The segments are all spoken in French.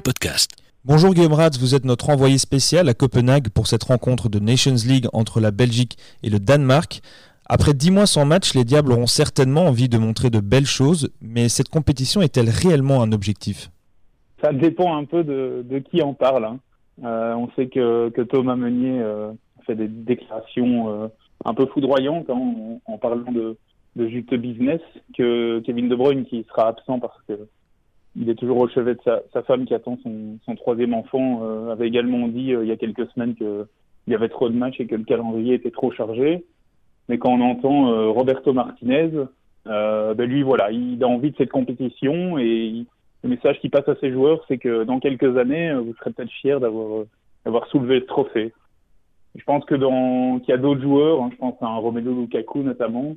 podcast. Bonjour Guillaume Ratz, vous êtes notre envoyé spécial à Copenhague pour cette rencontre de Nations League entre la Belgique et le Danemark. Après dix mois sans match, les Diables auront certainement envie de montrer de belles choses, mais cette compétition est-elle réellement un objectif? Ça dépend un peu de, qui en parle. Hein. Euh, on sait que, Thomas Meunier euh, fait des déclarations euh, un peu foudroyantes hein, en, parlant de, de juste business, que Kevin De Bruyne qui sera absent parce que il est toujours au chevet de sa, femme qui attend son, troisième enfant, euh, avait également dit euh, il y a quelques semaines qu'il y avait trop de matchs et que le calendrier était trop chargé. Mais quand on entend euh, Roberto Martinez, ben lui, voilà, il a envie de cette compétition et le message qui passe à ses joueurs, c'est que dans quelques années, vous serez peut-être fiers d'avoir d'avoir soulevé ce trophée. Je pense que dans qu'il y a d'autres joueurs, hein, je pense à un Romelu Lukaku notamment,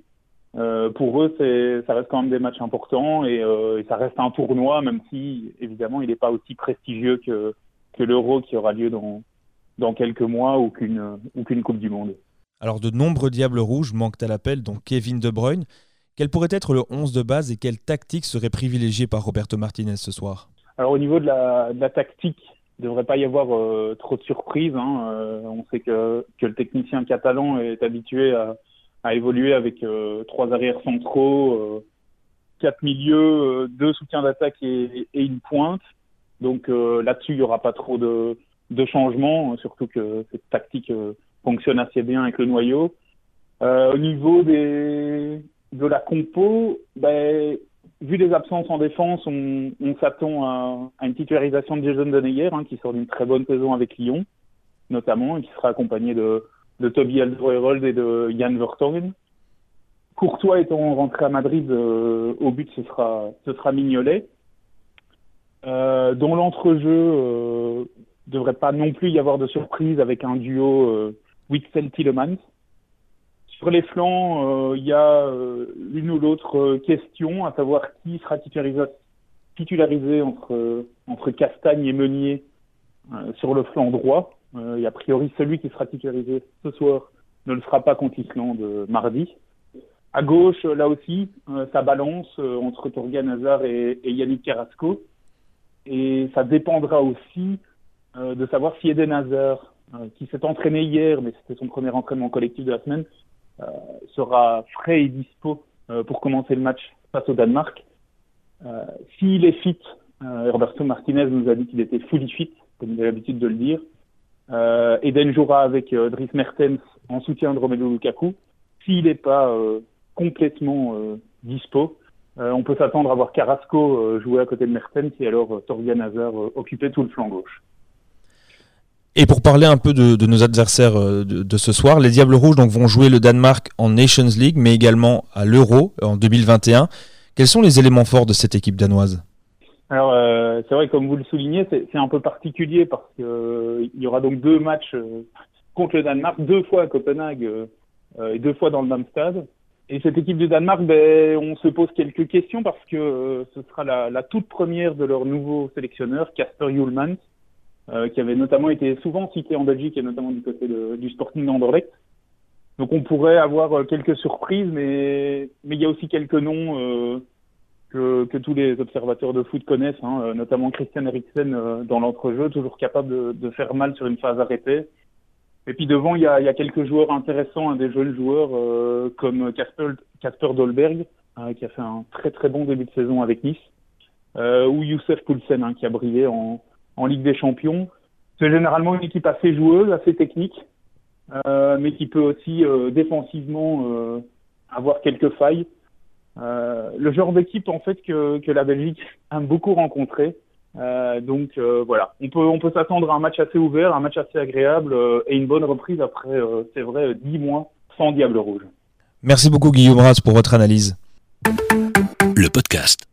euh, pour eux, c'est, ça reste quand même des matchs importants et, euh, et ça reste un tournoi, même si évidemment il n'est pas aussi prestigieux que, que l'Euro qui aura lieu dans, dans quelques mois ou qu'une, ou qu'une Coupe du Monde. Alors de nombreux Diables Rouges manquent à l'appel, dont Kevin De Bruyne. Quel pourrait être le 11 de base et quelle tactique serait privilégiée par Roberto Martinez ce soir? Alors au niveau de la, de la tactique, il ne devrait pas y avoir euh, trop de surprises. Hein. On sait que, que le technicien catalan est habitué à a évolué avec euh, trois arrières centraux, euh, quatre milieux, euh, deux soutiens d'attaque et, et, une pointe. Donc là-dessus, il n'y aura pas trop de, de changements, surtout que cette tactique fonctionne assez bien avec le noyau. au niveau des, de la compo, ben, vu les absences en défense, on, on s'attend à, à, une titularisation de Jason Deneyer, hein, qui sort d'une très bonne saison avec Lyon, notamment, et qui sera accompagné de, de Toby Alderweireld et de Jan Vertonghen. Courtois étant rentré à Madrid, euh, au but ce sera, ce sera Mignolet. Euh, dans l'entrejeu, euh, devrait pas non plus y avoir de surprise avec un duo euh, Witzel-Tillemans. Sur les flancs, euh, il y a l'une ou l'autre question, à savoir qui sera titularisé, titularisé entre, entre Castagne et Meunier sur le flanc droit. Euh, et a priori, celui qui sera titularisé ce soir ne le sera pas contre l'Islande euh, mardi. À gauche, là aussi, euh, ça balance entre Torgan Hazard et, Yannick Carrasco. Et ça dépendra aussi de savoir si Eden Hazard, qui s'est entraîné hier, mais c'était son premier entraînement collectif de la semaine, sera frais et dispo pour commencer le match face au Danemark. S'il est fit, Roberto Martinez nous a dit qu'il était fully fit, comme il a l'habitude de le dire. Euh, Eden jouera avec euh, Dries Mertens en soutien de Romelu Lukaku. S'il n'est pas euh, complètement dispo, on peut s'attendre à voir Carrasco jouer à côté de Mertens et alors Torgan Hazard occuper tout le flanc gauche. Et pour parler un peu de, de nos adversaires de, de, ce soir, les Diables Rouges donc, vont jouer le Danemark en Nations League, mais également à l'Euro en 2021. Quels sont les éléments forts de cette équipe danoise? Alors, euh, c'est vrai, comme vous le soulignez, c'est un peu particulier parce qu'il euh, y aura donc deux matchs euh, contre le Danemark, deux fois à Copenhague et deux fois dans le même stade. Et cette équipe du Danemark, ben, on se pose quelques questions parce que ce sera la, la, toute première de leur nouveau sélectionneur, Casper Hjulmans, qui avait notamment été souvent cité en Belgique et notamment du côté de, du Sporting d'Anderlecht. Donc on pourrait avoir quelques surprises, mais mais il y a aussi quelques noms que, tous les observateurs de foot connaissent, hein, euh, notamment Christian Eriksen euh, dans l'entrejeu, toujours capable de, faire mal sur une phase arrêtée. Et puis devant, il y a, quelques joueurs intéressants, hein, des jeunes joueurs euh, comme Casper, Dolberg, qui a fait un très très bon début de saison avec Nice, ou Youssef Poulsen, hein, qui a brillé en Ligue des Champions. C'est généralement une équipe assez joueuse, assez technique, mais qui peut aussi défensivement avoir quelques failles. Euh, le genre d'équipe en fait que, que la Belgique aime beaucoup rencontrer. Euh, donc euh, voilà, on peut on peut s'attendre à un match assez ouvert, un match assez agréable et une bonne reprise après c'est vrai dix mois sans Diable Rouge. Merci beaucoup Guillaume Ras pour votre analyse. Le podcast.